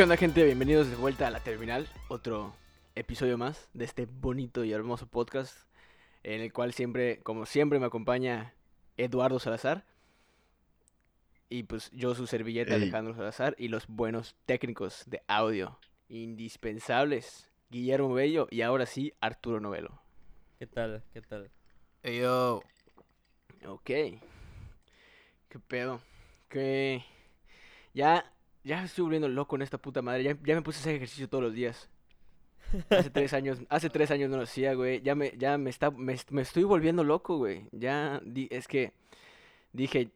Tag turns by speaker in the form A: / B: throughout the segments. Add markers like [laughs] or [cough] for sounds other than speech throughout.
A: ¿qué onda, gente? Bienvenidos de vuelta a la terminal. Otro episodio más de este bonito y hermoso podcast. En el cual siempre, como siempre, me acompaña Eduardo Salazar. Y pues yo, su servilleta
B: Ey.
A: Alejandro Salazar. Y los buenos técnicos de audio indispensables. Guillermo Bello y ahora sí, Arturo Novelo.
C: ¿Qué tal? ¿Qué tal?
D: Yo,
A: Ok. ¿Qué pedo? Que ya, ya me estoy volviendo loco en esta puta madre. Ya, ya me puse a hacer ejercicio todos los días. [laughs] Hace tres años, hace tres años no lo hacía, güey. Ya me, ya me está, me, me estoy volviendo loco, güey. Ya, di- es que dije,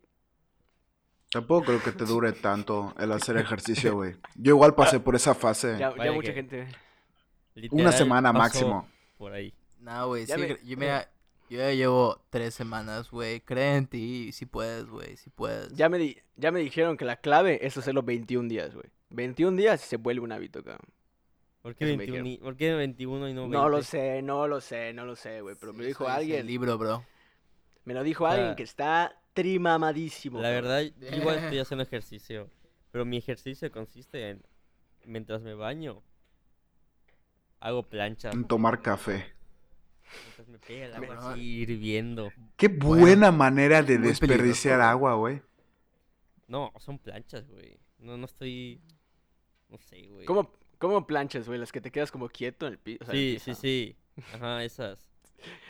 B: Tampoco creo que te dure [laughs] tanto el hacer ejercicio, güey. Yo igual pasé por esa fase.
A: ya, mucha gente.
B: Una semana máximo.
C: Por ahí.
D: nah, güey, sí,
A: me-
D: yo, mira, yo ya llevo tres semanas, güey, cree en ti, si puedes, güey, si puedes.
A: Ya me, di- ya me dijeron que la clave es hacerlo 21 días, güey. 21 días y se vuelve un hábito, cabrón.
C: ¿Por qué,
A: Eso me
C: 21 y- ¿Por qué 21 y no 20?
A: No lo sé, no lo sé, no lo sé, güey. Pero
D: Sí,
A: me dijo
D: eso dice
A: alguien.
D: El libro, bro.
A: Me lo dijo
C: O sea,
A: alguien que está trimamadísimo.
C: La verdad, igual estoy [laughs] haciendo ejercicio. Pero mi ejercicio consiste en. Mientras me baño, hago plancha.
B: En tomar café.
C: Mientras me pega el agua así hirviendo.
B: Qué buena manera de desperdiciar
D: peligroso.
B: agua, güey.
C: No, son planchas, güey. No, no estoy. No sé, güey.
A: ¿Cómo, ¿Cómo planchas, güey? Las que te quedas como quieto en el piso.
C: Sí, sí, sí. Ajá, esas.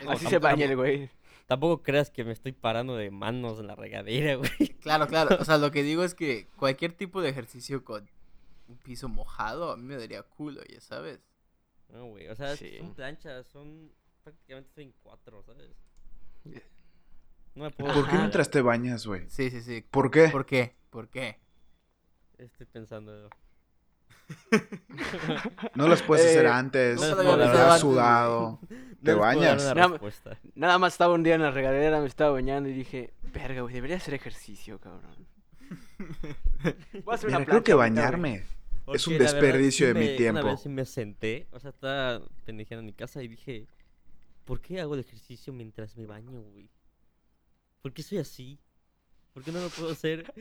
A: Así se baña el güey.
C: Tampoco creas que me estoy parando de manos en la regadera, güey. [laughs]
D: Claro, claro, o sea, lo que digo es que cualquier tipo de ejercicio con un piso mojado a mí me daría culo, ya sabes.
C: No, güey. O sea,
A: Sí.
C: son planchas, son. Prácticamente estoy en cuatro, ¿sabes? [laughs] No me puedo.
B: ¿Por qué mientras te bañas, güey?
D: Sí, sí, sí.
B: ¿Por qué?
D: ¿Por qué? ¿Por qué?
C: Estoy pensando. [laughs]
B: No las puedes hacer
A: Eh,
B: antes.
D: no
B: estás sudado. [laughs]
C: No
B: ¿Te bañas?
A: Nada- más estaba un día en la regadera, me estaba bañando y dije, verga, güey, debería hacer ejercicio, cabrón. Voy a hacer una
B: Mira, creo que
A: plancha
B: bañarme. Es un
C: verdad,
B: desperdicio
C: sí
B: de mi tiempo.
C: Una vez sí me senté, o sea, estaba pendejando en mi casa y dije, ¿por qué hago el ejercicio mientras me baño, güey? ¿Por qué soy así? ¿Por qué no lo puedo hacer?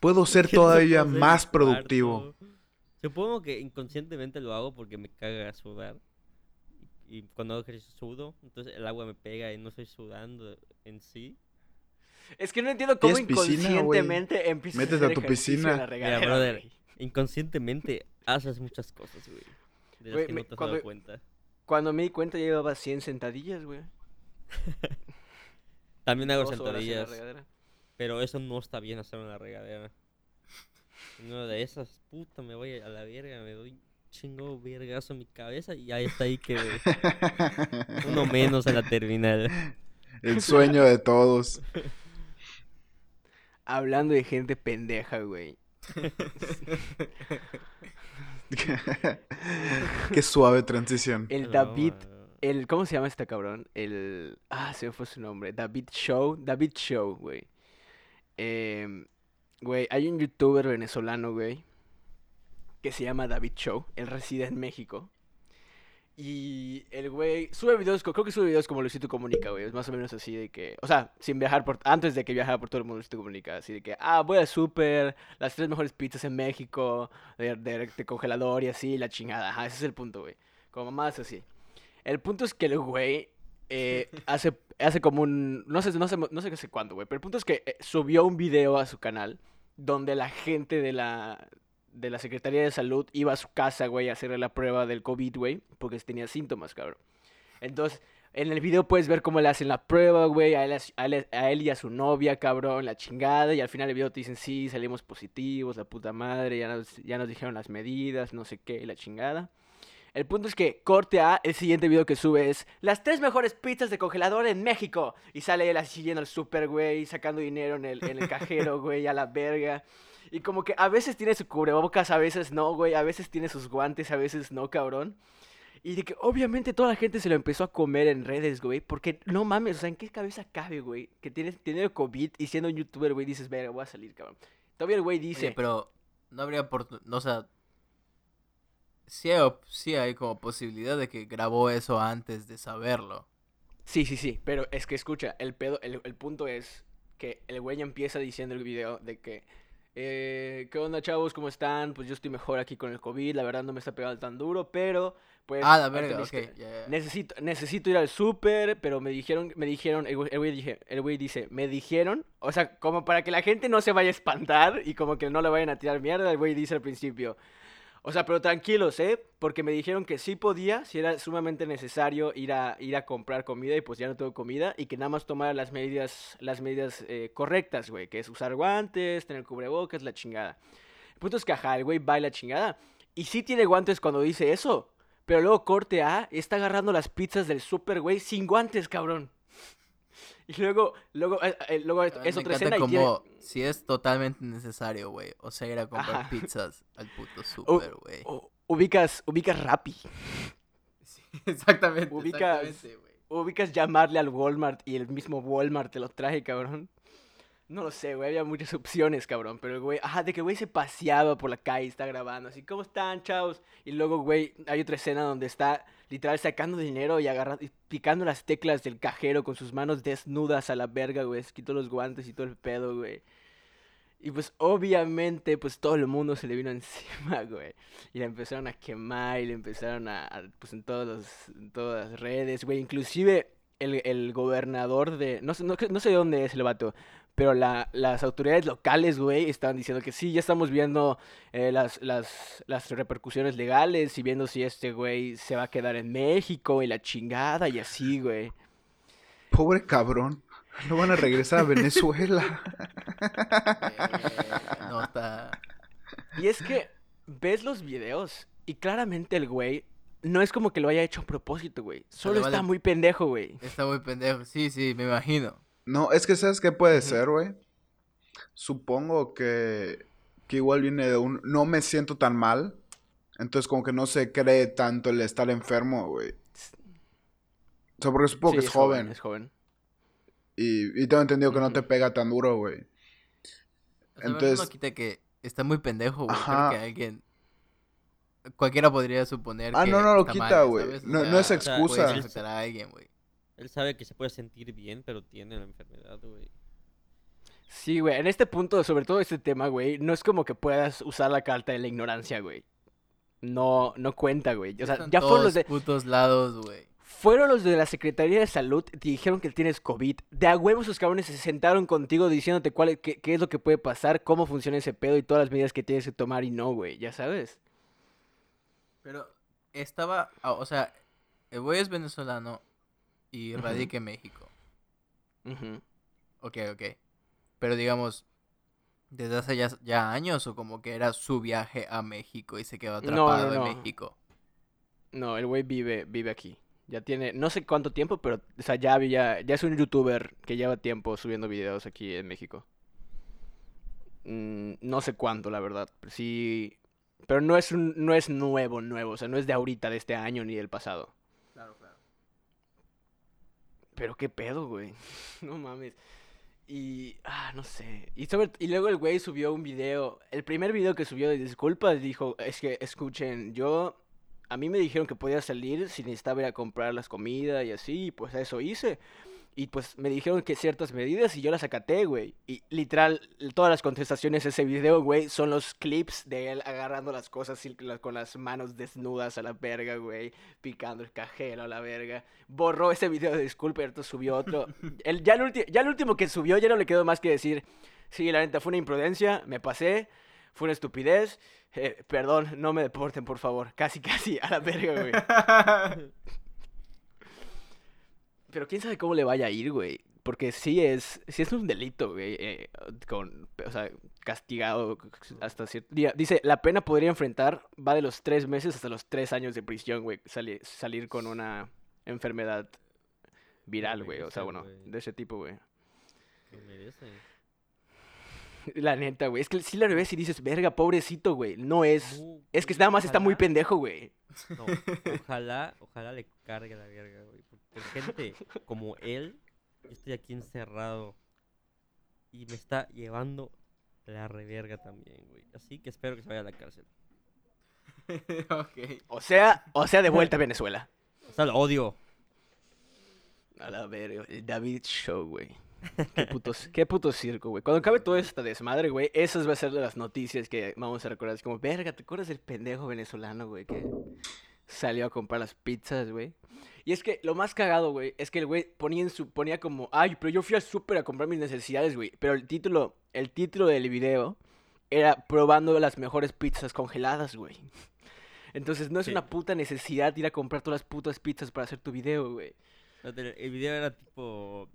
B: Puedo ser
C: ¿Por qué no lo
B: todavía
C: puedo
B: más productivo.
C: cuarto? Supongo que inconscientemente lo hago porque me caga sudar. Y, cuando hago ejercicio sudo, entonces el agua me pega y no estoy sudando en sí.
A: Es que no entiendo cómo inconscientemente empiezas
B: Métete
A: a
B: a
A: hacer
B: tu
A: ejercicio
B: piscina.
A: en la regadera,
C: Mira, brother, inconscientemente haces muchas cosas, güey. De las que
A: me-
C: no te has dado cuenta.
A: Cuando me di cuenta ya llevaba 100 sentadillas, güey. [laughs]
C: También hago sentadillas.
A: regadera.
C: Pero eso no está bien hacerlo en la regadera. Una de esas, puta, me voy a la verga, me doy un chingo vergazo en mi cabeza y ahí está ahí que [laughs] uno menos en la terminal.
B: El sueño de todos.
A: Hablando de gente pendeja, güey. [laughs] [laughs]
B: Qué suave transición.
A: El David, el, ¿cómo se llama este cabrón? El, ah, se me fue su nombre. David Show, David Show, güey. Em, güey, hay un youtuber venezolano, güey, que se llama David Show. Él reside en México. Y el güey sube videos, creo que sube videos como Luisito Comunica, güey. Es más o menos así de que, o sea, sin viajar por, antes de que viajara por todo el mundo Luisito Comunica. Así de que, ah, voy al súper, las tres mejores pizzas en México, de, de- de congelador y así, la chingada. Ajá, ese es el punto, güey. Como más así. El punto es que el güey eh, [laughs] hace, hace como un, no sé, no sé, no sé qué sé cuándo, güey. Pero el punto es que eh, subió un video a su canal donde la gente de la, de la Secretaría de Salud iba a su casa, güey, a hacerle la prueba del COVID, güey, porque tenía síntomas, cabrón. Entonces, en el video puedes ver cómo le hacen la prueba, güey, a él, a él- y a su novia, cabrón, la chingada, y al final del video te dicen, sí, salimos positivos, la puta madre, ya nos, ya nos dijeron las medidas, no sé qué, la chingada. El punto es que corte a el siguiente video que sube es las tres mejores pizzas de congelador en México. Y sale él así yendo al super, güey, sacando dinero en el, en el cajero, [laughs] güey, a la verga. Y como que a veces tiene su cubrebocas, a veces no, güey, a veces tiene sus guantes, a veces no, cabrón. Y de que obviamente toda la gente se lo empezó a comer en redes, güey. Porque no mames, o sea, ¿en qué cabeza cabe, güey? Que tienes teniendo COVID y siendo un youtuber, güey, dices, verga, voy a salir, cabrón. Todavía el güey dice,
D: Oye, pero no habría oportunidad, no, o sea, sí hay, sí hay como posibilidad de que grabó eso antes de saberlo.
A: Sí, sí, sí, pero es que escucha, el pedo, el, el punto es que el güey empieza diciendo el video de que Eh, ¿Qué onda, chavos? ¿Cómo están? Pues yo estoy mejor aquí con el COVID. La verdad no me está pegando tan duro, pero pues.
D: Ah, la verga, ok.
A: necesito-. Necesito, necesito ir al súper, pero me dijeron, me dijeron, el güey dije, el güey dice, me dijeron, o sea, como para que la gente no se vaya a espantar y como que no le vayan a tirar mierda, el güey dice al principio. O sea, pero tranquilos, ¿eh? Porque me dijeron que sí podía, si era sumamente necesario ir a, ir a comprar comida y pues ya no tengo comida y que nada más tomara las medidas, las medidas eh, correctas, güey, que es usar guantes, tener cubrebocas, la chingada. El punto es que, ajá, el güey va y la chingada. Y sí tiene guantes cuando dice eso. Pero luego corte A, está agarrando las pizzas del super, güey, sin guantes, cabrón. [laughs] Y luego, luego, eh, eh, luego es, es otra escena y tiene...
D: como si es totalmente necesario, güey. O sea, ir a comprar
A: Ajá.
D: pizzas al puto [laughs] super, güey.
A: ubicas, ubicas Rappi.
D: Sí, [laughs] exactamente,
A: ubicas-
D: exactamente, güey.
A: Ubicas llamarle al Walmart y el mismo Walmart te lo traje, cabrón. No lo sé, güey, había muchas opciones, cabrón. Pero el güey, ajá, de que güey se paseaba por la calle, está grabando, así, ¿cómo están, chavos? Y luego, güey, hay otra escena donde está literal sacando dinero y agarrando, y picando las teclas del cajero con sus manos desnudas a la verga, güey. Se quitó los guantes y todo el pedo, güey. Y pues obviamente, pues todo el mundo se le vino [laughs] encima, güey. Y la empezaron a quemar y le empezaron a, a, pues en, todos los- en todas las redes, güey. Inclusive el, el gobernador de, no sé, no, no sé de dónde es el vato, pero la, las autoridades locales, güey, estaban diciendo que sí, ya estamos viendo eh, las, las, las repercusiones legales y viendo si este güey se va a quedar en México y la chingada y así, güey.
B: Pobre cabrón. No van a regresar a [laughs] Venezuela.
D: Eh, no está.
A: Y es que ves los videos y claramente el güey no es como que lo haya hecho a propósito, güey. Solo está
D: vale-
A: muy pendejo, güey.
D: Está muy pendejo. Sí, sí, me imagino.
B: No, es que ¿sabes qué puede ser, güey? Supongo que, que igual viene de un no me siento tan mal. Entonces como que no se cree tanto el estar enfermo, güey. O sea, porque supongo
A: Sí,
B: que es joven.
A: Es joven.
B: Y, y tengo entendido que no te pega tan duro, güey.
D: O sea,
B: Entonces-
D: no quita que está muy pendejo, güey.
B: Ajá.
D: Creo que alguien. Cualquiera podría suponer
B: Ah,
D: que
B: no, no lo quita, güey. No- no es
C: excusa.
D: puedes
C: Él-
D: afectar a alguien, güey.
C: Él sabe que se puede sentir bien, pero tiene la enfermedad, güey.
A: Sí, güey. En este punto, sobre todo este tema, güey, no es como que puedas usar la carta de la ignorancia, güey. No, no cuenta, güey. O sea,
D: Están
A: ya fueron los de,
D: putos lados, güey.
A: fueron los de la Secretaría de Salud, te dijeron que tienes COVID. De a huevos esos cabrones se sentaron contigo diciéndote cuál, es- qué, qué es lo que puede pasar, cómo funciona ese pedo y todas las medidas que tienes que tomar y no, güey. Ya sabes.
D: Pero estaba. ah, O sea, el güey es venezolano y
A: Ujú.
D: radica en México.
A: Ujú.
D: Ok, ok. Pero digamos, desde hace ya, ya años o como que era su viaje a México y se quedó
A: No, no,
D: atrapado
A: no.
D: en México.
A: No, el güey vive, vive aquí. Ya tiene, no sé cuánto tiempo, pero, o sea, ya había, ya es un youtuber que lleva tiempo subiendo videos aquí en México. Mm, no sé cuánto, la verdad. Sí, pero no es un, no es nuevo, nuevo, o sea, no es de ahorita, de este año ni del pasado. Pero qué pedo, güey. [laughs] No mames. Y, ah, no sé. Y, sobre, y luego el güey subió un video. El primer video que subió de disculpas dijo, es que escuchen, yo, a mí me dijeron que podía salir si necesitaba ir a comprar las comidas y así, y pues eso hice. Y pues me dijeron que ciertas medidas y yo las acaté, güey. Y literal, todas las contestaciones de ese video, güey, son los clips de él agarrando las cosas con las manos desnudas a la verga, güey. Picando el cajero a la verga. Borró ese video de disculpa y ahorita subió otro. [laughs] El, ya, el ya el último que subió ya no le quedó más que decir, sí, la neta fue una imprudencia, me pasé, fue una estupidez. eh, perdón, no me deporten, por favor. Casi, [laughs] casi, a la verga, güey. [laughs] Pero quién sabe cómo le vaya a ir, güey. Porque sí es, sí es un delito, güey. eh, con, o sea, castigado hasta cierto día. Dice, la pena podría enfrentar, va de los tres meses hasta los tres años de prisión, güey. sali- salir con una enfermedad viral, güey. O sea, bueno, de ese tipo, güey. La neta, güey. Es que sí la ves y dices, verga, pobrecito, güey. No es...
C: No,
A: Es que nada más está muy pendejo, güey.
C: No, ojalá, ojalá le cargue la verga, güey. Por, por gente como él, yo estoy aquí encerrado y me está llevando la reverga también, güey. Así que espero que se vaya a la cárcel. [laughs]
D: ok.
A: O sea, o sea, de vuelta a [laughs] Venezuela.
C: O sea, lo odio.
A: A la verga. El David Show, güey. Qué puto, qué puto circo, güey. Cuando acabe todo esta desmadre, güey, esas va a ser de las noticias que vamos a recordar. Es como, verga, ¿te acuerdas del pendejo venezolano, güey? Que salió a comprar las pizzas, güey. Y es que lo más cagado, güey, es que el güey ponía, en su, ponía como, ay, pero yo fui al súper a comprar mis necesidades, güey. Pero el título, el título del video era probando las mejores pizzas congeladas, güey. Entonces no es
C: Sí.
A: una puta necesidad ir a comprar todas las putas pizzas para hacer tu video, güey.
C: El video era tipo,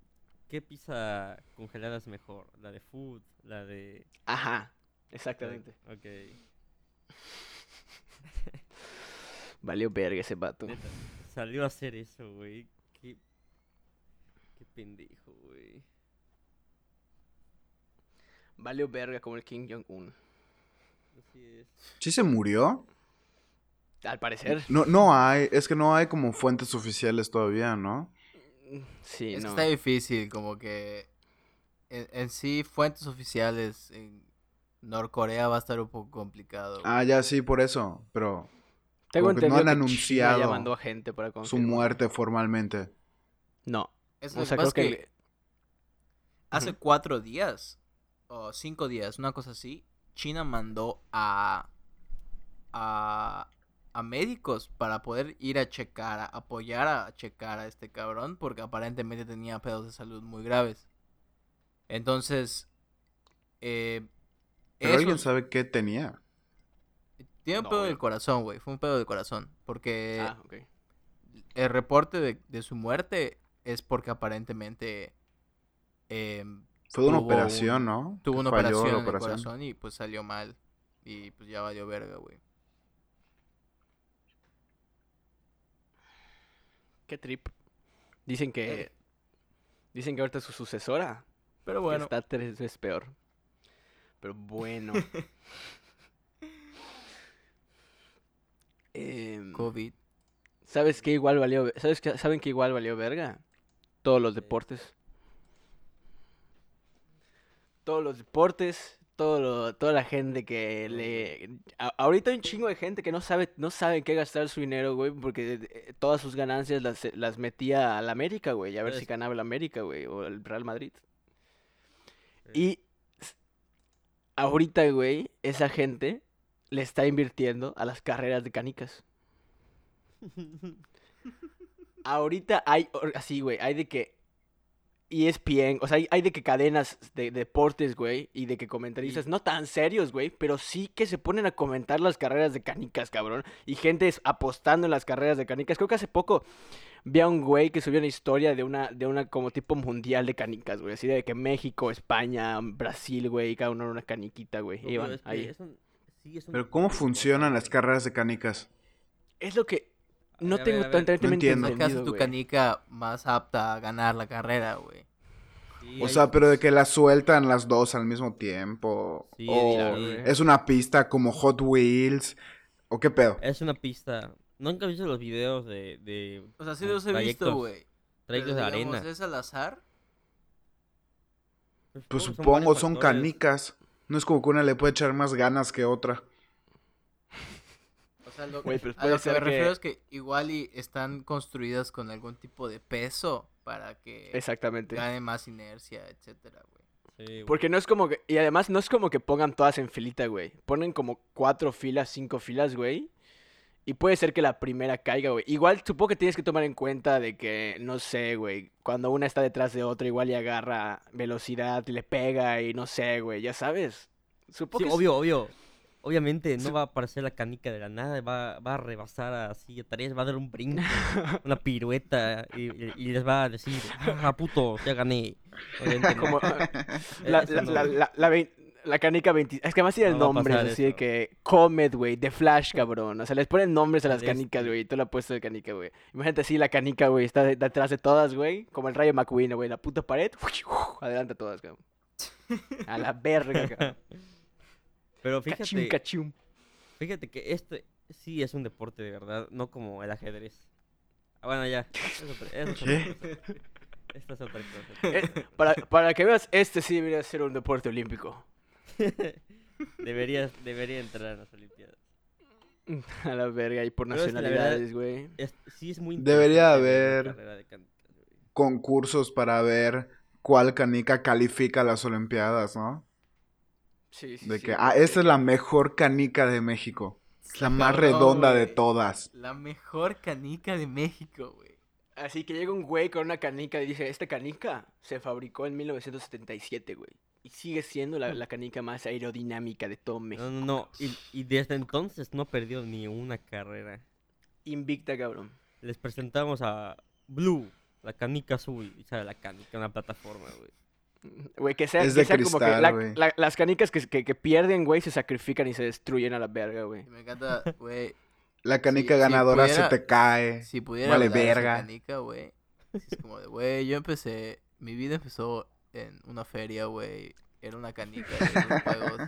C: ¿qué pizza congelada es mejor? ¿La de food? ¿La de...?
A: Ajá, exactamente.
C: Ok. [laughs]
A: Valió verga ese vato.
C: Neta, salió a hacer eso, güey. Qué, qué pendejo, güey.
A: Valió verga como el King Jong-un.
C: Así es.
B: ¿Sí se murió?
A: Al parecer.
B: No, no hay, es que no hay como fuentes oficiales todavía, ¿no?
A: Sí,
D: Es que
A: no.
D: está difícil, como que en, en sí fuentes oficiales en Norcorea va a estar un poco complicado. güey.
B: Ah, ya sí, por eso, pero
A: Tengo
B: como que no
A: entendido
B: han
A: que China ya
B: anunciado
A: mandó a gente para
B: su
A: confirmar.
B: muerte formalmente.
A: No.
D: Es
A: O
D: lo
A: sea,
D: que
A: creo que...
D: que hace cuatro días o cinco días, una cosa así, China mandó a, a, a médicos para poder ir a checar, a apoyar a checar a este cabrón, porque aparentemente tenía pedos de salud muy graves. Entonces, eh,
B: Pero alguien sabe qué tenía.
D: tiene un
A: No,
D: pedo
A: güey.
D: del corazón, güey, fue un pedo del corazón, porque
A: Ah, ok.
D: el reporte de, de su muerte es porque aparentemente em,
B: Fue una
D: tuvo
B: operación,
D: un-
B: ¿no?
D: tuvo
B: Que
D: una operación en el corazón y pues salió mal. Y pues ya valió verga, güey.
A: Qué trip. Dicen que... Dicen que ahorita su sucesora
D: Pero
A: que
D: bueno,
A: está tres veces peor. Pero bueno. [laughs] Em,
D: COVID.
A: ¿Sabes qué igual valió? ¿Sabes qué? ¿Saben que igual valió verga? Todos los deportes. Todos los deportes, todo lo- toda la gente que le... a- ahorita hay un chingo de gente que no sabe, no sabe en qué gastar su dinero, güey, porque eh, todas sus ganancias las, las metía al América, güey, a ver si ganaba el América, güey, o el Real Madrid.
C: Sí.
A: Y ahorita, güey, esa gente le está invirtiendo a las carreras de canicas. [laughs] Ahorita hay, así, güey, hay de que ESPN, o sea, hay, hay de que cadenas de, deportes, güey, y de que comentaristas, no tan serios, güey, pero sí que se ponen a comentar las carreras de canicas, cabrón. Y gente es apostando en las carreras de canicas. Creo que hace poco vi a un güey que subió una historia de una, de una como tipo mundial de canicas, güey. Así de que México, España, Brasil, güey, cada uno era una caniquita, güey.
C: No,
A: iban
C: es que
A: ahí.
C: es un- sí, es un
B: Pero ¿cómo funcionan las carreras de canicas?
A: Es lo que no
C: A ver,
A: tengo tan
B: no
A: entendido,
B: entiendo.
D: Hace tu canica más apta a ganar la carrera, güey.
C: Sí,
B: O
C: hay-
B: sea, pero de que las sueltan las dos al mismo tiempo.
C: Sí,
B: o
A: claro,
B: es una pista como Hot Wheels. ¿O qué pedo?
C: Es una pista. ¿Nunca has visto los videos de, de
D: O sea, sí los he visto, güey.
C: Trayectos de arena?
D: ¿Es al azar?
C: Pues
B: Pues
C: supongo son factores.
B: canicas. No es como que una le puede echar más ganas que otra.
D: O sea, lo,
A: Güey, pero
D: a lo que me
A: que-
D: refiero es que igual y están construidas con algún tipo de peso para que
A: Exactamente.
D: gane más inercia, etcétera, güey.
C: Sí.
A: Porque no es como que. Y además no es como que pongan todas en filita, güey. Ponen como cuatro filas, cinco filas, güey. Y puede ser que la primera caiga, güey. Igual supongo que tienes que tomar en cuenta de que, no sé, güey. Cuando una está detrás de otra, igual y agarra velocidad y le pega y no sé, güey. Ya sabes. Supongo
C: Sí,
A: que es-
C: obvio, obvio. Obviamente no va a aparecer la canica de la nada, va, va a rebasar así a tres, va a dar un brinco, [laughs] una pirueta y, les va a decir, ah, puto, ya gané. Obviamente no.
A: Como, [laughs] la,
C: Eso
A: la,
C: no,
A: la,
C: güey.
A: la, la vein- la canica 20. Es que además tiene
C: No va a
A: nombre,
C: pasar
A: así de que Comet, güey, de Flash, cabrón. O sea, les ponen nombres a las canicas, güey. Y tú la puesto de canica, güey. Imagínate así, la canica, güey, está de- detrás de todas, güey. Como el rayo McQueen, güey. La puta pared. [laughs] Adelante a todas, cabrón. A la verga, cabrón.
C: Pero fíjate,
A: cachum.
C: fíjate que este sí es un deporte de verdad, no como el ajedrez. Ah, bueno, ya. Es otra, es otra
B: ¿Qué?
C: cosa. Esta es otra cosa.
A: Eh, para, para que veas, este sí debería ser un deporte olímpico. [laughs]
C: Debería, debería entrar en las Olimpiadas. [laughs]
A: A la verga, y por
C: Pero
A: nacionalidades, güey.
C: Sí es muy
B: Debería haber-
C: de canicas.
B: Concursos para ver cuál canica califica a las Olimpiadas, ¿no?
A: Sí, sí,
B: De
A: sí,
B: que,
A: güey,
B: ah,
A: de
B: esta es la mejor canica de México. Es la más
D: Cabrón,
B: redonda de todas.
D: La mejor canica de México, güey.
A: Así que llega un güey con una canica y dice, esta canica se fabricó en 1977, güey. Y sigue siendo la, la canica más aerodinámica de todo México.
C: No, no, no. Y, y desde entonces no perdió ni una carrera.
A: Invicta, cabrón.
C: Les presentamos a Blue, la canica azul. Y sale la canica, una plataforma, güey.
A: Güey, que sea,
B: Es
A: que
B: de
A: sea como que
B: cristal,
A: la-
B: güey.
A: la- las canicas que, que, que pierden, güey, se sacrifican y se destruyen a la verga, güey.
D: Me encanta, güey.
B: La canica
D: si
B: ganadora
D: pudiera-
B: se te cae.
D: Si pudiera
B: Vale verga.
D: canica, güey. Es como de, güey, yo empecé. Mi vida empezó en una feria, güey. Era una canica de [laughs] juegos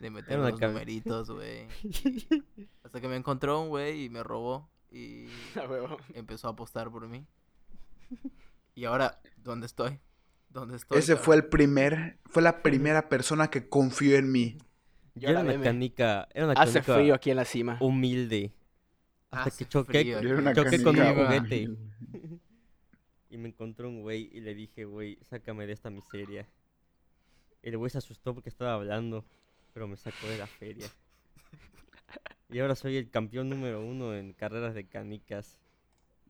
D: de meter unos
C: cam-
D: numeritos, güey. [laughs] Hasta que me encontró un güey y me robó. Y [laughs] empezó a apostar por mí. Y ahora, ¿dónde estoy?
B: Ese fue el primer, fue la primera persona que confió en mí.
A: Y
C: Y era una canica, era una
A: Hace
C: canica
A: frío aquí en la cima.
C: humilde. Hasta
D: Hace
C: que choqué,
D: frío
B: Y era una
C: choqué con un
B: canica-
C: juguete. [laughs] Y me encontró un güey y le dije, güey, sácame de esta miseria. El güey se asustó porque estaba hablando, pero me sacó de la feria. [laughs] Y ahora soy el campeón número uno en carreras de canicas.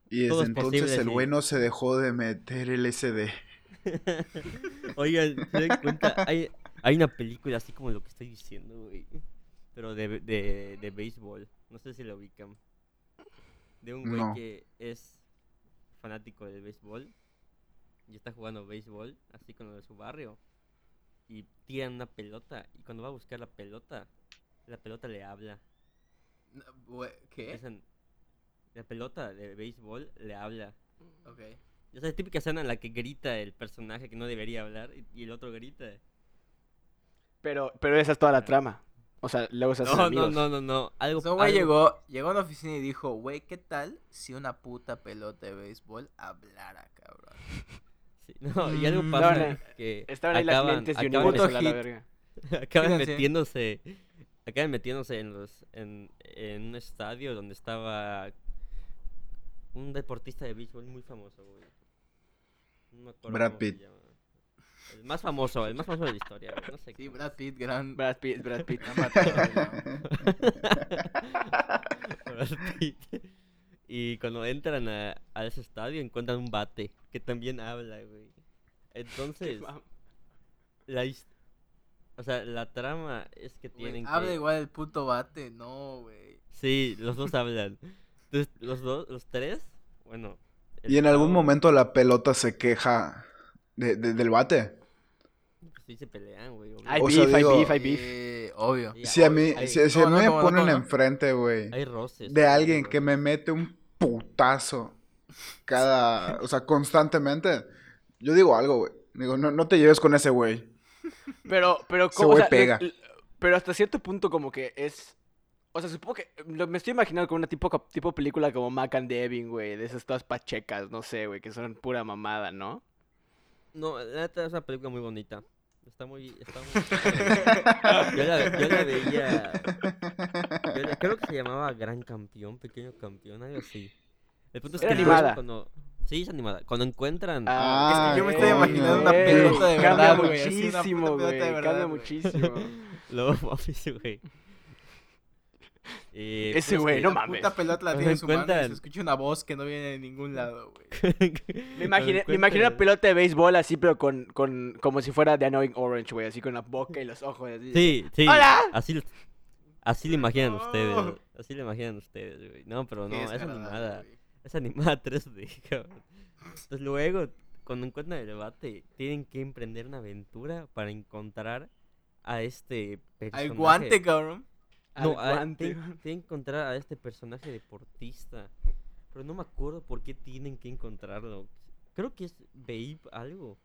B: Y desde
C: es
B: entonces
C: posible,
B: el güey no se dejó de meter el SD. [laughs]
C: Oigan, ¿se dan cuenta? Hay, hay una película así como lo que estoy diciendo, güey. Pero de, de, de béisbol. No sé si la ubican. De un güey
B: No.
C: que es fanático del béisbol. Y está jugando béisbol, así con lo de su barrio. Y tiran una pelota. Y cuando va a buscar la pelota, la pelota le habla.
D: ¿Qué?
C: La pelota de béisbol le habla.
D: Ok.
C: O sea, es típica escena en la que grita el personaje que no debería hablar y, y el otro grita.
A: Pero, pero esa es toda la trama. O sea, luego se hacen
C: No, no,
A: amigos.
C: no, no, no. Algo,
D: güey
C: algo-
D: llegó, llegó a una oficina y dijo, güey, ¿qué tal si una puta pelota de béisbol hablara, cabrón? [laughs]
C: Sí, no, y algo
B: Mm.
C: pasa
A: Estaban-
C: que
A: Estaban ahí las
C: acaban,
A: lentes de
C: acaban,
A: Universal a la verga. [laughs]
C: acaban metiéndose acaban metiéndose en los en, en un estadio donde estaba un deportista de béisbol muy famoso, güey. No me acuerdo
B: Brad Pitt.
C: El más famoso, el más famoso de la historia, güey, no sé.
D: Sí,
C: cómo
D: Brad Pitt, gran...
A: Brad Pitt, Brad Pitt. [laughs]
C: Brad Pitt. Y cuando entran a, a ese estadio encuentran un bate que también habla, güey. Entonces, la o sea, la trama es que
D: Güey,
C: tienen
D: Habla
C: que
D: igual el puto bate, no, güey.
C: Sí, los dos hablan. Entonces, los dos, los tres, bueno.
B: Y en algún momento la pelota se queja de- de- del bate.
C: sí se pelean, güey.
A: Hay
B: O sea,
A: beef, hay beef, hay beef.
D: Eh, obvio.
B: Si a mí,
C: hay-
B: si, si a
D: no,
B: mí
D: no,
B: me
D: ¿cómo no,
B: ponen enfrente, güey,
C: Hay roces.
B: de alguien que me mete un putazo cada, o sea, constantemente, yo digo algo, güey. Digo, no, no te lleves con ese güey.
A: Pero, pero,
B: Ese
A: ¿cómo? O
B: güey
A: sea,
B: pega.
A: le- le- pero hasta cierto punto como que es... O sea, supongo que... lo- me estoy imaginando como una tipo, tipo película como Mac and Devin, güey. De esas todas pachecas, no sé, güey. Que son pura mamada, ¿no?
C: No, la neta es una película muy bonita. Está muy. Está muy... [laughs] yo, la, yo la veía. yo la- creo que se llamaba Gran Campeón, Pequeño Campeón, algo así. El punto es
A: Era
C: que
A: animada.
C: Cuando... Sí, es animada. Cuando encuentran.
B: Ah,
D: es que yo me
B: estoy imaginando una
D: pelota de
A: Cambia
D: verdad, puta
A: muchísimo, güey. Cambia muchísimo. [laughs]
C: Luego mames, güey. Eh,
A: Ese
C: pues,
A: güey,
C: que-
A: no
D: La
A: mames.
D: puta pelota la tiene en su mano y se escucha una voz que no viene de ningún lado, güey.
A: Me imaginé, me imaginé una [laughs] pelota de béisbol así, pero con, con, como si fuera de Annoying Orange, güey, así con la boca y los ojos. Así.
C: Sí, sí.
A: ¡Hola!
C: Así, así lo imaginan
D: No.
C: ustedes. Así lo imaginan ustedes, güey. No, pero no, es animada. Es animada [laughs] 3D, cabrón. Entonces luego, cuando encuentran el debate, tienen que emprender una aventura para encontrar a este personaje.
D: Al guante, cabrón.
C: No, a-
A: guante.
C: tienen, tienen que encontrar a este personaje deportista. Pero no me acuerdo por qué tienen que encontrarlo. Creo que es Babe algo.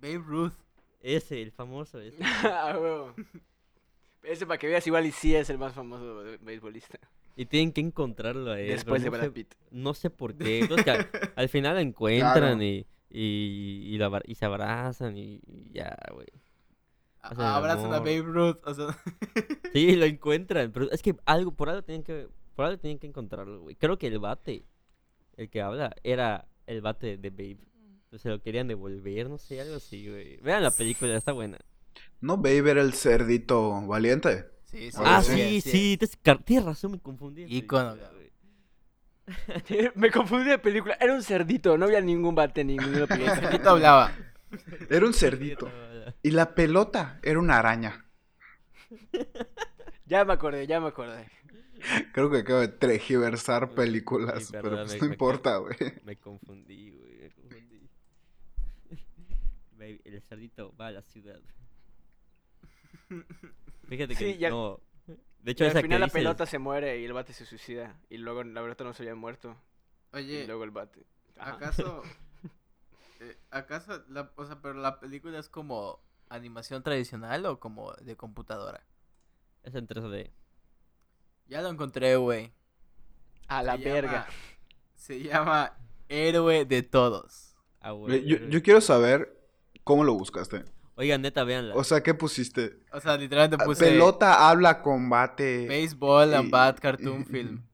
D: Babe Ruth.
C: Ese, el famoso. Ese. [laughs]
A: Ah. Ese para que veas igual y sí es el más famoso beisbolista.
C: Y tienen que encontrarlo a él.
A: Después de
C: no
A: Brad
C: sé-
A: Pitt.
C: No sé por qué. [laughs] Entonces, al, al final lo encuentran
B: Claro.
C: y, y, y se abrazan y, y ya, güey. El
D: Abrazan a. Babe Ruth. O sea, [laughs]
C: Sí, lo encuentran. Pero es que algo, por algo tienen que, por algo tienen que encontrarlo, güey. Creo que el bate, el que habla, era el bate de Babe. Se lo querían devolver, no sé, algo así, güey. Vean la película, está buena.
B: ¿No Babe era el cerdito valiente?
D: Sí, sí.
C: ah,
B: sí,
C: sí, sí, tienes, razón, me confundí. película. [laughs]
A: Me confundí de película. Era un cerdito, no había ningún bate en ninguna [laughs]
D: El
A: película.
D: cerdito hablaba.
B: Era un cerdito. Y la pelota era una araña. [laughs]
A: ya me acordé, ya me acordé.
B: Creo que acabo de tergiversar
C: Sí,
B: películas,
C: sí,
B: pero pues
C: me-
B: no
C: me
B: importa, güey.
C: Me confundí, güey, me confundí. [laughs] Baby, el cerdito va a la ciudad. Fíjate que
A: Sí, ya-
C: no. De
A: Y
C: hecho,
A: al final
C: que
A: la pelota se muere y el bate se suicida. Y luego la pelota no se había muerto. Y
D: Oye,
A: luego el bate. Ajá.
D: ¿acaso... [laughs] eh, ¿Acaso, la, o sea, pero la película es como animación tradicional o como de computadora?
C: Es en 3D.
D: Ya lo encontré, güey.
A: A la
D: Se
A: verga.
D: llama- se llama Héroe de Todos.
C: Ah,
B: Yo, yo quiero saber cómo lo buscaste.
C: Oigan, neta, véanla.
B: O sea, ¿qué pusiste?
D: O sea, literalmente
B: Ah,
D: puse
B: Pelota habla combate.
D: Baseball and
B: y-
D: Bad Cartoon Film.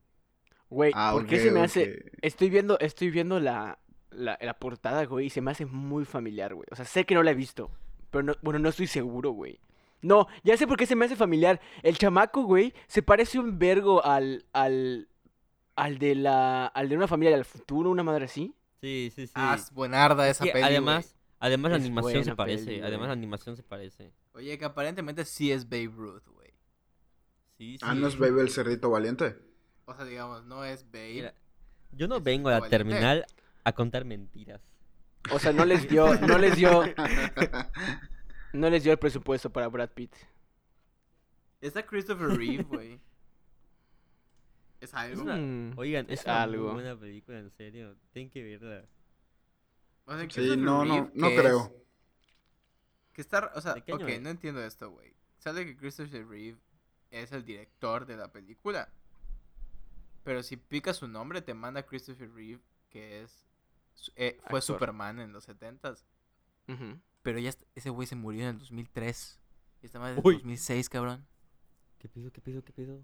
A: Güey,
B: Ah,
A: ¿por qué se me hace...? Estoy viendo, estoy viendo la, la, la portada, güey, y se me hace muy familiar, güey. O sea, sé que no la he visto, pero no, bueno, no estoy seguro, güey. No, ya sé por qué se me hace familiar. El chamaco, güey, se parece un vergo al, al, al de la, al de una familia del futuro, una madre así.
C: Sí, sí, sí.
D: Ah, es buenarda esa
C: Que
D: peli,
C: además, además la
A: Es
C: animación se parece.
A: peli,
C: además
A: güey.
C: la animación se parece.
D: güey. Oye, que aparentemente sí es Babe Ruth, güey.
C: Sí, sí.
B: Ah, ¿no es Babe el cerdito valiente?
D: O sea, digamos, no es Babe.
C: Mira, yo no vengo a la
D: valiente.
C: terminal a contar mentiras.
A: O sea, no les dio, no les dio, [laughs] no les dio el presupuesto para Brad Pitt.
D: Está Christopher Reeve, güey. Es algo.
C: una-
A: Mm,
C: Oigan, es,
A: es
C: una muy buena película, en serio. Tienen que verla.
D: O sea,
B: Sí, no, no,
D: Reeve,
B: no
D: es-
B: creo.
D: Que está, o sea,
C: ¿De qué año
D: ok,
C: es?
D: no entiendo esto, güey. Sale que Christopher Reeve es el director de la película. Pero si picas su nombre, te manda Christopher Reeve, que es eh, fue
A: Actor.
D: Superman en los 70s.
A: ujú.
D: Pero ya ese güey se murió en el 2003. Y esta madre es
C: Uy.
D: 2006, cabrón.
C: ¿Qué pido, qué pido, qué pido?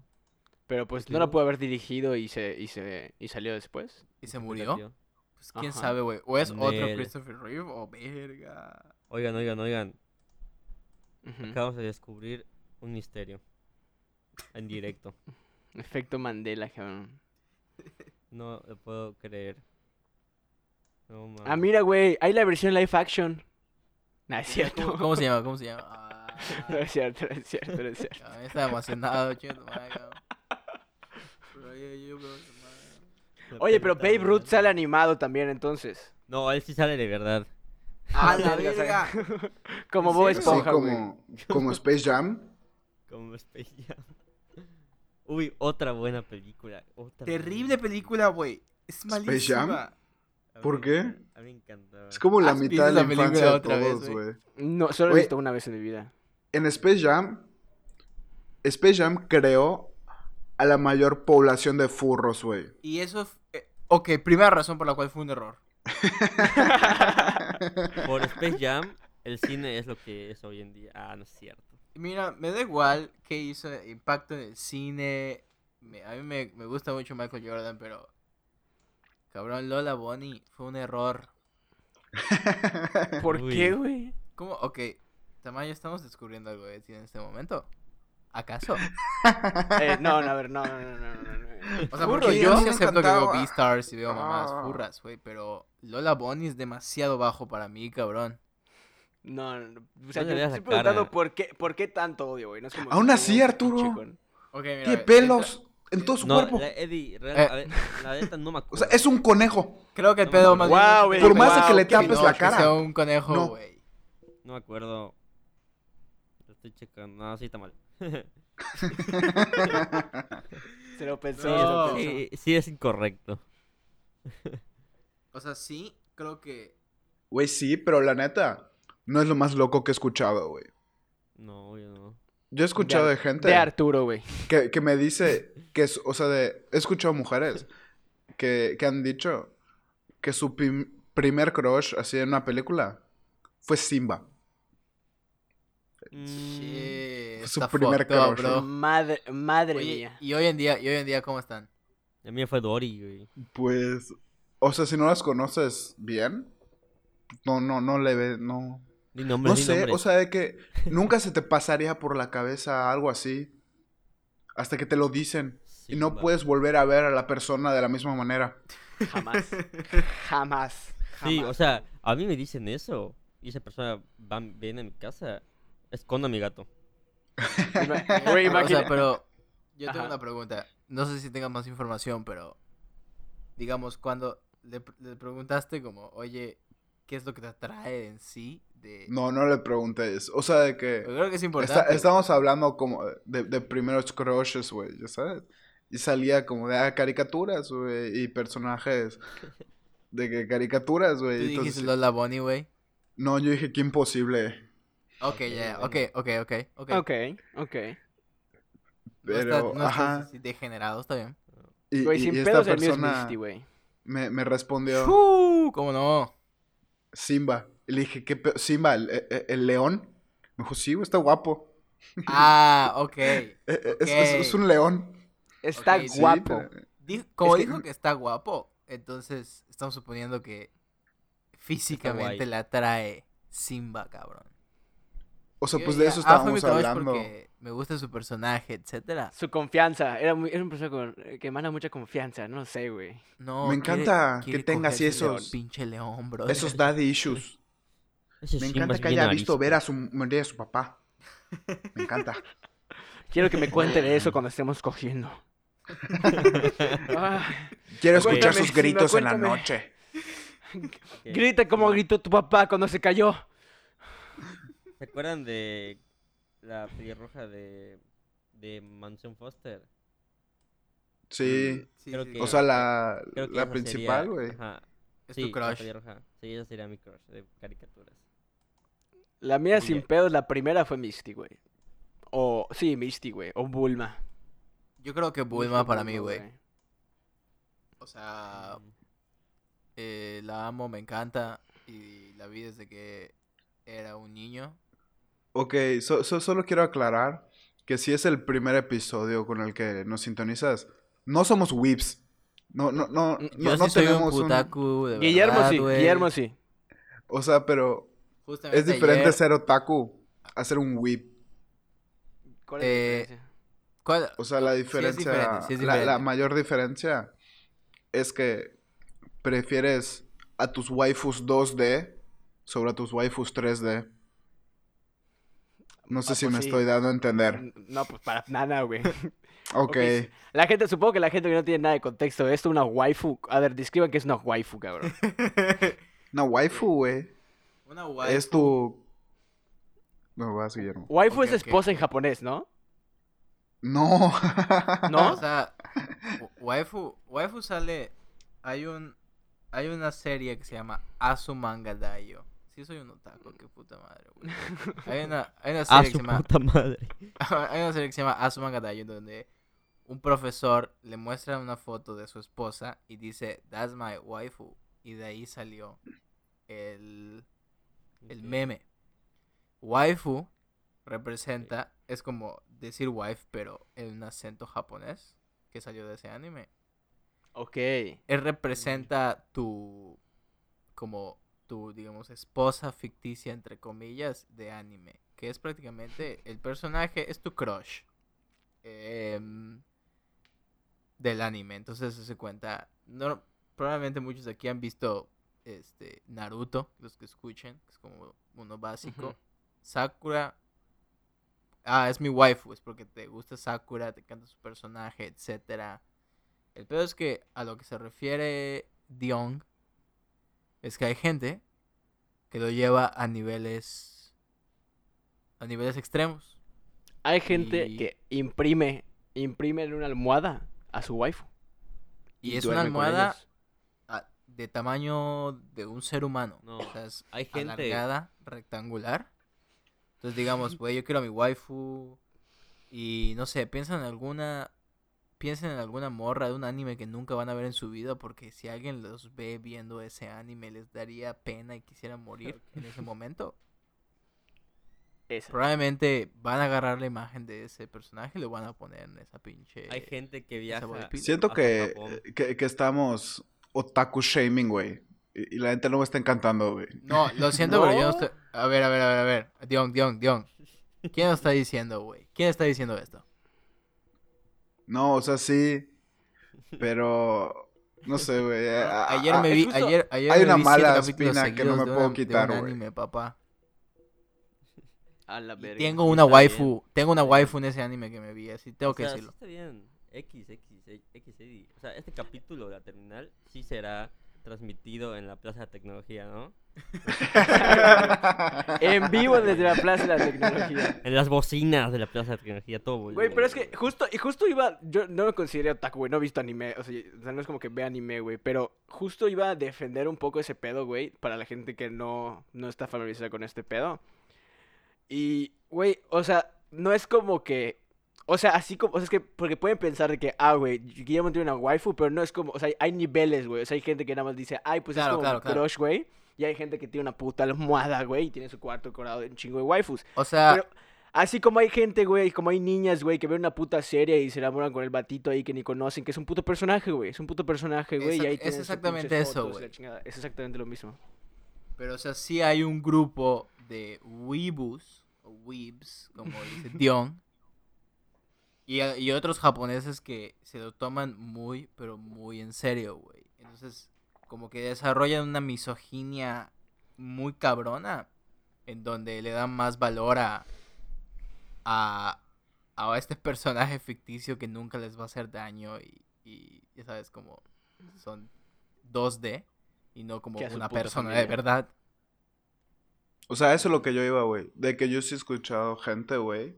A: Pero pues
C: ¿Qué
A: no la pudo haber dirigido y se, y se, y salió después.
D: ¿Y se
C: ¿Qué
D: murió? Pues quién
A: Ajá.
D: sabe, güey. O es otro. Christopher Reeve o verga.
C: Oigan, oigan, oigan.
A: Ujú.
C: Acabamos de descubrir un misterio. En [laughs] directo.
A: Efecto Mandela, cabrón.
C: No lo puedo creer. No.
A: Ah, mira, güey, hay la versión live action. No, es
D: ¿Cómo,
A: cierto. [laughs]
D: cómo se llama? ¿Cómo se llama? Ah, [laughs]
A: No es cierto, no es cierto, no es cierto.
D: está emocionado, chido,
A: Oye, pero Babe Ruth sale animado también, entonces.
C: No, él sí sale de verdad. [laughs]
D: ¡A la
A: verga! Como
D: ¿En
A: Bob Esponja, güey.
B: como, como Space Jam.
C: Como Space Jam. Uy, otra buena película. Otra
D: Terrible
C: buena
D: película, güey. Es
B: Jam?
D: malísima.
C: A mí
B: ¿Por qué?
C: A mí me encantaba.
B: Es como la
D: ¿Has
B: mitad de la
D: la película
B: infancia de
D: otra
B: todos,
D: güey?
A: No, solo lo he visto una vez en mi vida.
B: En Space Jam, Space Jam creó a la mayor población de furros, güey.
D: Y eso... eh, ok, primera razón por la cual fue un error. [laughs] [laughs]
C: Por Space Jam, el cine es lo que es hoy en día. Ah, no es cierto.
D: Mira, me da igual qué hizo impacto en el cine. Me- a mí me, me gusta mucho Michael Jordan, pero... Cabrón, Lola Bonnie fue un error. [laughs]
A: ¿Por
C: Uy.
A: qué, güey?
D: ¿Cómo? Ok, Tamayo, estamos descubriendo algo de ti en este momento. ¿Acaso?
A: Eh, no, no, a ver, no, no, no, no, no, no.
D: O sea, porque yo sí
B: me
D: acepto que veo. Beastars y veo mamás
B: Ah.
D: furras, güey, pero Lola Bonnie es demasiado bajo para mí, cabrón.
A: No, no, no. O sea,
C: le
A: yo estoy preguntando por qué, por qué tanto odio, güey. No es como que
B: Aún así, Arturo.
D: mira. Entra-
B: pelos en todo su
C: No,
B: cuerpo.
C: la Eddie, real-
D: Eh.
C: a ver, la neta no me
B: O
C: acuerdo.
B: sea, es un conejo.
D: Creo que el
C: No,
D: pedo
C: no,
D: más
A: guau,
D: bien
B: Por más de que le tapes la
D: Pinocho
B: cara.
D: sea un conejo,
B: No.
D: güey.
C: No me acuerdo. Lo estoy checando. No, sí está mal. [laughs]
A: Se lo pensó,
D: No.
A: se lo pensó.
C: Sí, sí es incorrecto.
D: O sea, sí, creo que...
B: Güey, sí, pero la neta, no es lo más loco que he escuchado, güey.
C: No, yo no.
B: Yo he escuchado
A: De
B: gente
A: De Arturo, güey.
B: que, que me dice que, es, o sea, de, he escuchado mujeres que, que han dicho que su prim- primer crush así en una película fue Simba.
C: Mm,
D: Shit,
B: Su primer
D: fucked
B: crush,
D: bro.
A: Madre, madre
D: Oye,
A: mía.
D: y hoy en día, y hoy en día, ¿cómo están?
C: A mí fue Dory, güey.
B: Pues, o sea, si no las conoces bien, no, no, no le ve, no.
C: Di nombres,
B: No
C: di
B: sé,
C: nombres.
B: o sea, de que nunca se te pasaría por la cabeza algo así. Hasta que te lo dicen. Y no puedes volver a ver a la persona de la misma manera.
A: Jamás. [laughs] Jamás.
C: Sí,
A: jamás.
C: o sea, a mí me dicen eso. Y esa persona va, viene a mi casa. Escondo a mi gato.
D: O sea, pero yo tengo
A: Ajá.
D: una pregunta. No sé si tengas más información, pero digamos, cuando le, le preguntaste como, oye, ¿qué es lo que te atrae en sí? De...
B: No, no le pregunté eso. O sea, de que...
D: Yo creo que es
B: Está-
D: importante.
B: estamos hablando como de, de primeros crushes, güey, ya sabes. Y salía como de ah, caricaturas, güey, y personajes [laughs] de que caricaturas,
D: Tú
B: güey.
D: dijiste
B: entonces-
D: Lola Bonnie, güey.
B: No, yo dije que imposible.
D: Ok, ya, ya, ok, ok, ok, ok.
A: Ok, ok.
B: Pero,
D: No estás
B: ajá.
D: así degenerado, está bien.
B: Y,
A: Güey,
B: y-
A: sin
B: y esta
A: pedos el mío es
B: persona
A: güey.
B: me, me respondió
D: Uh, ¿Cómo no?
B: Simba. Y le dije, ¿qué pe- Simba, el, el- el león? Me dijo, sí, güey, está guapo.
D: Ah, [laughs] ok.
B: Eh, Es, es- es un león.
A: Está
D: sí,
A: guapo.
B: pero-
D: Di- como
B: Es
D: dijo que está guapo, entonces estamos suponiendo que físicamente
C: guay.
D: le atrae Simba, cabrón.
B: O sea, pues de eso
D: "Ah,
B: estábamos hablando.
D: porque me gusta su personaje, etcétera.
A: Su confianza. Era, muy, era un persona con- que emana mucha confianza. No sé, güey.
D: No,
B: Me
D: quiere-
B: encanta que tenga así esos-
D: pinche león, bro.
B: Esos daddy issues.
C: Ese
B: Me encanta que haya visto ver a su, a su papá. Me encanta. [laughs]
A: Quiero que me cuente de eso [laughs] cuando estemos cogiendo. Ah,
B: Quiero escuchar
A: Cuéntame,
B: sus gritos en la noche.
A: Grita como gritó tu papá cuando se cayó.
C: ¿Se acuerdan de la pelirroja de, de Mansion Foster?
B: Sí.
D: Sí,
C: Creo
D: sí,
C: que-
B: O sea, la,
C: Creo que
B: la principal, güey.
D: Es
C: sí,
D: tu
C: la
D: crush.
C: pelirroja. Sí, esa sería mi crush de caricaturas.
A: La mía
C: Sí,
A: sin pedos, la primera fue Misty, güey. O, sí, Misty, güey. O Bulma.
D: Yo creo que Bulma para mí, güey. O sea, eh, la amo, me encanta. Y la vi desde que era un niño.
B: Ok, so- so- solo quiero aclarar que si es el primer episodio con el que nos sintonizas, no somos whips. No, no, no, no, no
D: soy
B: tenemos un...
D: putaku, de
A: Guillermo
D: verdad,
A: sí. Guillermo sí.
B: O sea, pero
D: Justamente
B: es diferente
D: ayer-
B: ser otaku a ser un whip.
A: ¿Cuál es la
D: Eh,
A: diferencia?
D: ¿Cuál?
B: O sea, la
D: Sí es
B: diferencia,
D: diferente, sí es
B: la, mayor diferencia es que prefieres a tus waifus 2D sobre a tus waifus 3D. No sé
A: Ah,
B: si
A: pues
B: me
A: sí.
B: estoy dando a entender.
A: No, pues para nada, güey. [laughs]
B: Ok.
A: sí. La gente, supongo que la gente que no tiene nada de contexto, esto es una waifu. A ver, describan qué es una waifu, cabrón. [laughs]
B: Una waifu, güey.
D: Una waifu.
B: Es tu... No, vas, Guillermo.
A: Waifu
D: Ok,
A: es
D: ok.
A: esposa en japonés, ¿no?
B: No.
A: ¿No? [laughs]
D: O sea, wa- waifu, waifu sale. Hay un. Hay una serie que se llama Azumanga Daioh. Sí, soy un otaku, qué puta madre, güey. Hay una, hay una
C: A
D: serie que se llama.
C: puta madre. [laughs]
D: hay una serie que se llama Azumanga Daioh donde un profesor le muestra una foto de su esposa y dice, That's my waifu. Y de ahí salió el, el meme. Waifu representa, es como decir wife, pero en un acento japonés que salió de ese anime.
A: Ok.
D: Él representa tu, como tu, digamos, esposa ficticia, entre comillas, de anime. Que es prácticamente, el personaje es tu crush. em, del anime. Entonces se cuenta, no, probablemente muchos de aquí han visto este Naruto, los que escuchen, que es como uno básico. Sakura. Ah, es mi waifu, es porque te gusta Sakura, te encanta su personaje, etcétera. El peor es que a lo que se refiere Diong es que hay gente que lo lleva a niveles a niveles extremos.
A: Hay gente
D: Y-
A: que imprime, imprime en una almohada a su waifu.
D: Y, es una almohada de tamaño de un ser humano.
C: No,
D: o sea, es
C: hay gente-
D: alargada, rectangular. Entonces digamos, pues yo quiero a mi waifu y no sé, piensan en alguna piensen en alguna morra de un anime que nunca van a ver en su vida porque si alguien los ve viendo ese anime les daría pena y quisieran morir en ese momento. [laughs]
A: Esa.
D: Probablemente van a agarrar la imagen de ese personaje y lo van a poner en esa pinche
C: Hay gente que viaja.
B: Siento que, que, que estamos otaku shaming, güey. Y, y la gente no me está encantando, güey.
D: No, lo siento, pero yo no estoy... A ver, a ver, a ver, a ver. Dion, Dion, Dion. ¿Quién está diciendo, güey? ¿Quién está diciendo esto?
B: No, o sea, sí. Pero. No sé, güey.
D: Ayer me vi, ayer, ayer
B: hay
D: me
B: una
D: vi siete
B: mala espina que no me puedo
D: una-
B: quitar,
D: un
B: güey.
D: anime, papá.
A: A la
D: Y
A: verga.
D: tengo una waifu,
C: bien,
D: tengo una waifu en ese anime que me vi, así tengo
C: O
D: que
C: sea, sí
D: decirlo.
C: está bien. X, X, X, X, X. O sea, este capítulo de la terminal sí será transmitido en la Plaza de Tecnología, ¿no? [laughs]
A: En vivo desde la Plaza de la Tecnología.
C: En las bocinas de la Plaza de Tecnología, todo boludo.
A: Güey, pero es que justo, y justo iba, yo no me considero otaku, güey, no he visto anime, o sea, o sea, no es como que vea anime, güey, pero justo iba a defender un poco ese pedo, güey, para la gente que no, no está familiarizada con este pedo. Y, güey, o sea, no es como que, o sea, así como, o sea, es que, porque pueden pensar de que, ah, güey, Guillermo tiene una waifu, pero no es como, o sea, hay niveles, güey, o sea, hay gente que nada más dice, ay, pues
D: Claro,
A: es como
D: claro, claro.
A: crush, güey, y hay gente que tiene una puta almohada, güey, y tiene su cuarto decorado de un chingo de waifus.
D: O sea,
A: Pero así como hay gente, güey, como hay niñas, güey, que ven una puta serie y se enamoran con el batito ahí que ni conocen, que es un puto personaje, güey. Es un puto personaje, güey. y ahí
D: es exactamente eso, güey.
A: Es exactamente lo mismo.
D: pero o sea, sí hay un grupo de weebus, o weebs, como dice Dion, y, otros japoneses que se lo toman muy, pero muy en serio, güey. Entonces, como que desarrollan una misoginia muy cabrona, en donde le dan más valor a, a, a este personaje ficticio que nunca les va a hacer daño y, y ya sabes, como son 2D y no como una persona de verdad.
B: O sea, eso es lo que yo iba, güey. De que yo sí he escuchado gente, güey.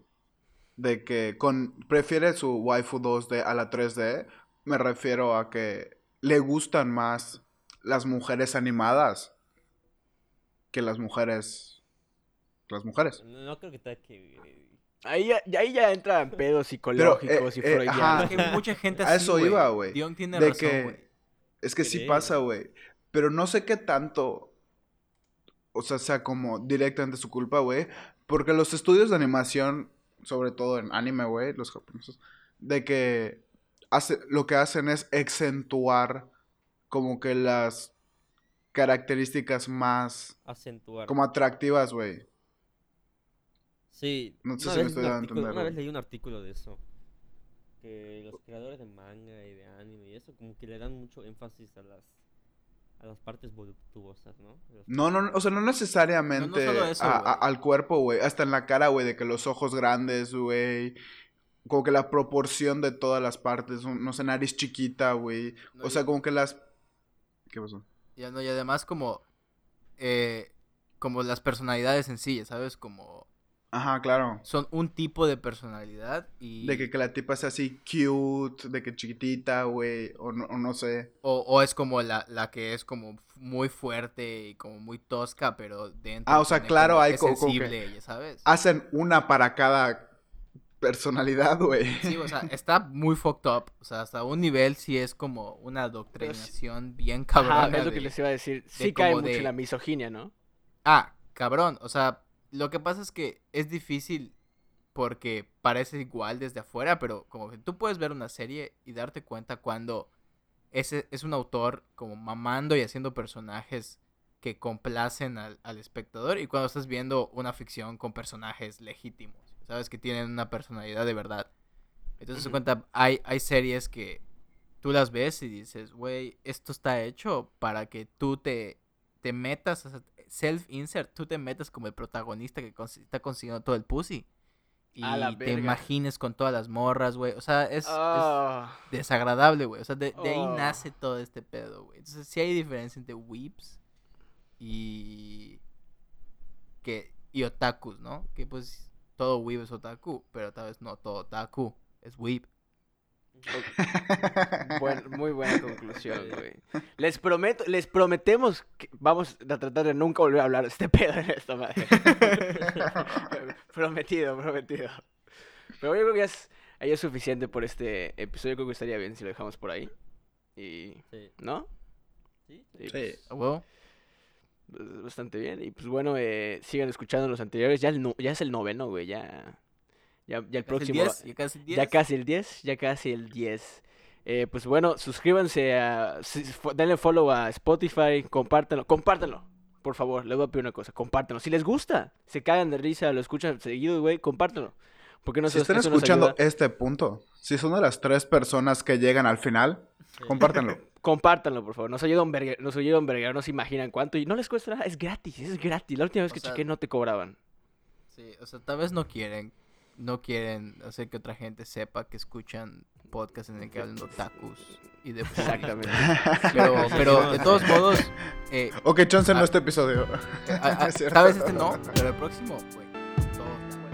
B: De que con prefiere su waifu 2D a la 3D. Me refiero a que le gustan más las mujeres animadas que las mujeres. Las mujeres.
C: No, no creo que tenga que.
A: Ahí ya, ahí ya entran pedos [laughs] psicológicos y
B: eh,
A: freudianos.
B: ajá.
D: Porque hay mucha gente
B: A
D: así,
B: eso iba, güey.
D: Dion tiene
B: De
D: razón,
B: que-. Es que sí pasa, güey. Pero no sé qué tanto. O sea, sea como directamente su culpa, güey. Porque los estudios de animación, sobre todo en anime, güey, los japoneses, de que hace, lo que hacen es acentuar como que las características más
C: Acentuar.
B: como atractivas, güey.
C: Sí,
B: No sé
C: una
B: si me
C: vez
B: estoy dando a entender,
C: Una vez leí un artículo de eso. Que los creadores de manga y de anime y eso, como que le dan mucho énfasis a las a las partes voluptuosas, ¿no?
B: No, no, no, o sea, no necesariamente
D: solo eso,
B: a- a-
D: güey.
B: al cuerpo, güey. Hasta en la cara, güey, de que los ojos grandes, güey. Como que la proporción de todas las partes. No sé, nariz chiquita, güey.
D: No,
B: O
D: y-
B: sea, como que las... ¿Qué pasó?
D: Ya no, y además como eh, como las personalidades en sí, ¿sabes? Como
B: Ajá, claro.
D: son un tipo de personalidad y
B: De que, que la tipa sea así cute, de que chiquitita, güey. O no, o no sé.
D: o, o es como la, la que es como muy fuerte y como muy tosca, pero dentro
B: Ah, o sea, claro, hay como que-
D: sensible, ya sabes.
B: Hacen una para cada personalidad, güey.
D: Sí, o sea, [laughs] está muy fucked up. O sea, hasta un nivel sí es como una adoctrinación bien cabrona.
A: Ajá, es lo que les iba a decir.
D: de
A: Sí cae mucho
D: de-
A: en la misoginia, ¿no?
D: Ah, cabrón. O sea, lo que pasa es que es difícil porque parece igual desde afuera, pero como que tú puedes ver una serie y darte cuenta cuando ese es un autor como mamando y haciendo personajes que complacen al, al espectador y cuando estás viendo una ficción con personajes legítimos, sabes que tienen una personalidad de verdad. Entonces, se
A: Ujú.
D: cuenta, hay, hay series que tú las ves y dices, güey, esto está hecho para que tú te, te metas, sea, self-insert, tú te metas como el protagonista que está consiguiendo todo el pussy. Y te
A: verga.
D: imagines con todas las morras, güey. O sea, es, es
A: Ah,
D: desagradable, güey. O sea, de, de ahí
A: Oh.
D: nace todo este pedo, güey. Entonces, sí hay diferencia entre weeps y. que y otakus, ¿no? Que pues todo weeb es otaku, pero tal vez no todo otaku es weeb.
A: Buen- muy buena conclusión, güey. Les prometo, les prometemos que vamos a tratar de nunca volver a hablar de este [laughs] pedo en esta madre. [laughs] prometido, prometido. Pero yo creo que ya es, ya es suficiente por este episodio. Creo que estaría bien si lo dejamos por ahí. Y.
C: Sí.
A: ¿No?
C: Sí,
A: Sí,
B: Sí.
A: pues,
D: ¿A huevo?
A: pues, bastante bien. Y pues bueno, eh, sigan escuchando los anteriores. Ya, el no- ya es el noveno, güey. Ya, ya, ya el
D: ¿Ya casi
A: próximo.
D: el
A: va-
D: 10? ¿Ya casi el 10?
A: Ya casi el 10, ya casi el 10. Eh, pues bueno, suscríbanse a. Denle follow a Spotify, compártanlo, compártanlo. Por favor, les voy a pedir una cosa, compártanlo. Si les gusta, se cagan de risa, lo escuchan seguido, güey, compártanlo. Porque no
B: si están escuchando este punto, si son de las tres personas que llegan al final, compártanlo. [laughs]
A: Compártanlo, por favor. Nos ayuda un verga, nos ayuda un verga, no se imaginan cuánto. Y no les cuesta nada, es gratis, es gratis. La última vez
D: O
A: que
D: sea-
A: chequé no te cobraban.
D: Sí, o sea, tal vez no quieren, no quieren hacer que otra gente sepa que escuchan podcast en el que hablan de otakus y de [laughs]
A: Exactamente.
D: Pero, [laughs] pero de todos modos. Eh,
B: ok, chance
D: no
B: este episodio.
D: A, [laughs] tal vez este no, pero el próximo, güey. Todo, todo.